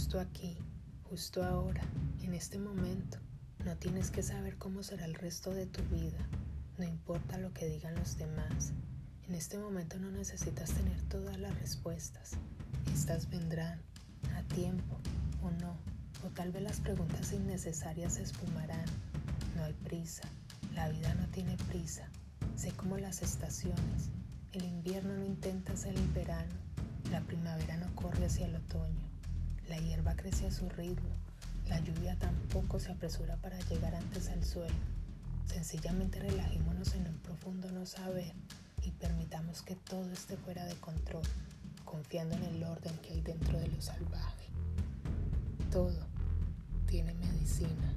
justo aquí, justo ahora, en este momento. No tienes que saber cómo será el resto de tu vida, no importa lo que digan los demás. En este momento no necesitas tener todas las respuestas. Estas vendrán a tiempo o no, o tal vez las preguntas innecesarias se esfumarán. No hay prisa, la vida no tiene prisa. Sé como las estaciones. El invierno no intenta ser el verano, la primavera no corre hacia el otoño. La hierba crece a su ritmo, la lluvia tampoco se apresura para llegar antes al suelo. Sencillamente relajémonos en un profundo no saber y permitamos que todo esté fuera de control, confiando en el orden que hay dentro de lo salvaje. Todo tiene medicina.